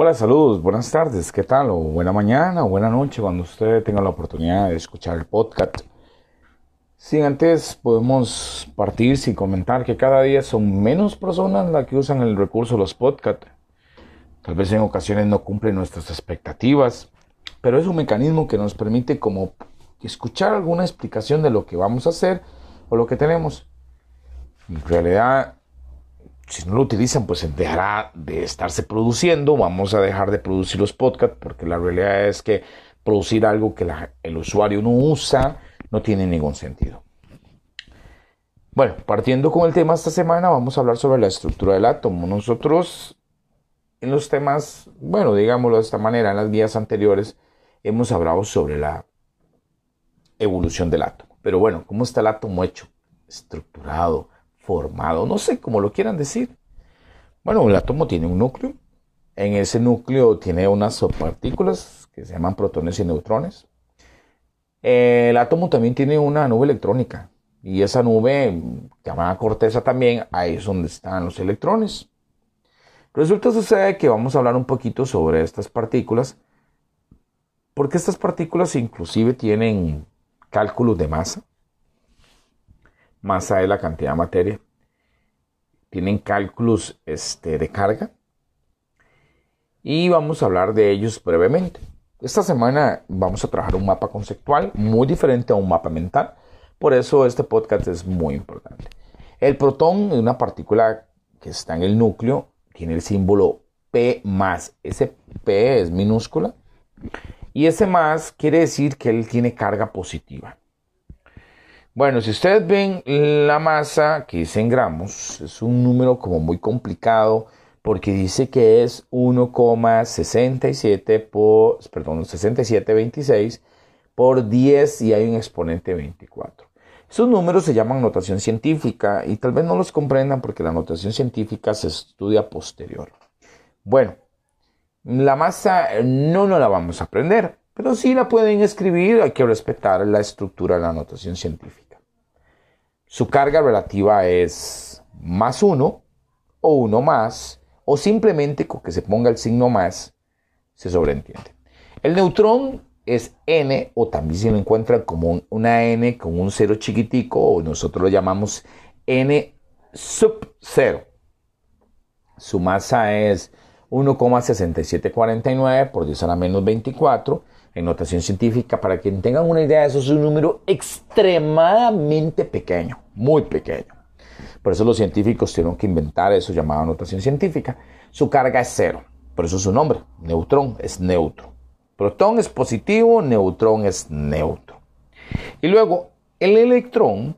Hola, saludos, buenas tardes, ¿qué tal? O buena mañana o buena noche cuando usted tenga la oportunidad de escuchar el podcast. Sin antes podemos partir sin comentar que cada día son menos personas las que usan el recurso de los podcasts. Tal vez en ocasiones no cumplen nuestras expectativas, pero es un mecanismo que nos permite como escuchar alguna explicación de lo que vamos a hacer o lo que tenemos. En realidad si no lo utilizan, pues dejará de estarse produciendo. Vamos a dejar de producir los podcasts porque la realidad es que producir algo que el usuario no usa no tiene ningún sentido. Bueno, partiendo con el tema esta semana, vamos a hablar sobre la estructura del átomo. Nosotros, en los temas, bueno, digámoslo de esta manera, en las guías anteriores, hemos hablado sobre la evolución del átomo. Pero bueno, ¿cómo está el átomo hecho? Estructurado, formado, no sé cómo lo quieran decir. Bueno, el átomo tiene un núcleo. En ese núcleo tiene unas subpartículas que se llaman protones y neutrones. El átomo también tiene una nube electrónica. Y esa nube, llamada corteza también, ahí es donde están los electrones. Resulta sucede que vamos a hablar un poquito sobre estas partículas, porque estas partículas inclusive tienen cálculos de masa, masa es la cantidad de materia. Tienen cálculos este, de carga. Y vamos a hablar de ellos brevemente. Esta semana vamos a trabajar un mapa conceptual muy diferente a un mapa mental. Por eso este podcast es muy importante. El protón es una partícula que está en el núcleo, tiene el símbolo P más. Ese P es minúscula. Y ese más quiere decir que él tiene carga positiva. Bueno, si ustedes ven la masa que dice en gramos, es un número como muy complicado porque dice que es 1,67 por, perdón, 6726 por 10 y hay un exponente 24. Esos números se llaman notación científica y tal vez no los comprendan porque la notación científica se estudia posterior. Bueno, la masa no nos la vamos a aprender, pero sí la pueden escribir, hay que respetar la estructura de la notación científica su carga relativa es más 1 o 1 más, o simplemente con que se ponga el signo más, se sobreentiende. El neutrón es n, o también se lo encuentra como una n con un cero chiquitico, o nosotros lo llamamos n sub 0. Su masa es 1,6749 por 10 a la menos 24 en notación científica. Para que tengan una idea, eso es un número extremadamente pequeño, muy pequeño. Por eso los científicos tuvieron que inventar eso llamado notación científica. Su carga es cero, por eso su nombre, neutrón, es neutro. Protón es positivo, neutrón es neutro. Y luego, el electrón,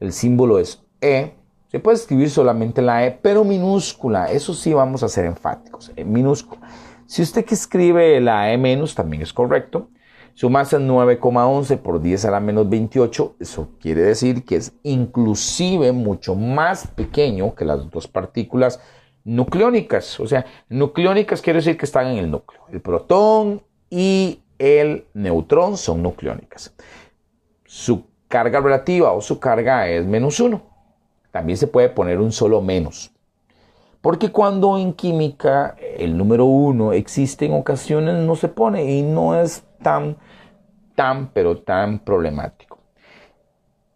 el símbolo es E, se puede escribir solamente la E, pero minúscula. Eso sí vamos a ser enfáticos, en minúscula. Si usted que escribe la E menos, también es correcto. Su masa es 9,11 por 10 a la menos 28. Eso quiere decir que es inclusive mucho más pequeño que las dos partículas nucleónicas. O sea, nucleónicas quiere decir que están en el núcleo. El protón y el neutrón son nucleónicas. Su carga relativa o su carga es menos 1. También se puede poner un solo menos. Porque cuando en química el número uno existe en ocasiones no se pone y no es tan, tan, pero tan problemático.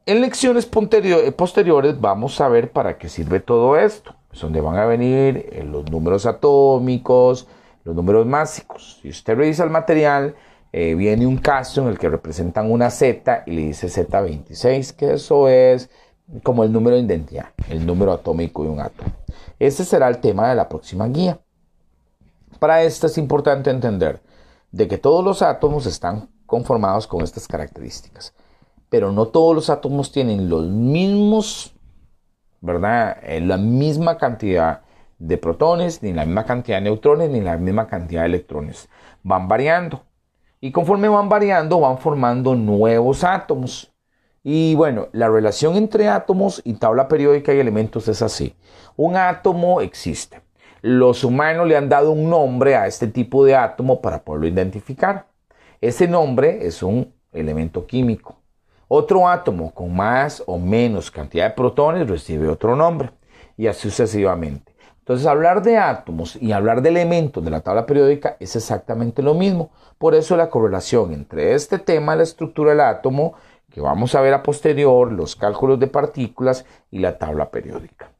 En lecciones posteriores vamos a ver para qué sirve todo esto. Es donde van a venir eh, los números atómicos, los números másicos. Si usted revisa el material, eh, viene un caso en el que representan una Z y le dice Z26, que eso es como el número de identidad, el número atómico de un átomo. Ese será el tema de la próxima guía. Para esto es importante entender de que todos los átomos están conformados con estas características, pero no todos los átomos tienen los mismos, ¿verdad? Eh, la misma cantidad de protones, ni la misma cantidad de neutrones, ni la misma cantidad de electrones. Van variando. Y conforme van variando, van formando nuevos átomos. Y bueno, la relación entre átomos y tabla periódica y elementos es así. Un átomo existe. Los humanos le han dado un nombre a este tipo de átomo para poderlo identificar. Ese nombre es un elemento químico. Otro átomo con más o menos cantidad de protones recibe otro nombre y así sucesivamente. Entonces hablar de átomos y hablar de elementos de la tabla periódica es exactamente lo mismo. Por eso la correlación entre este tema, la estructura del átomo, vamos a ver a posterior, los cálculos de partículas y la tabla periódica.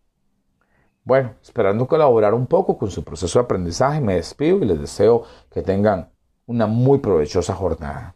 Bueno, esperando colaborar un poco con su proceso de aprendizaje, me despido y les deseo que tengan una muy provechosa jornada.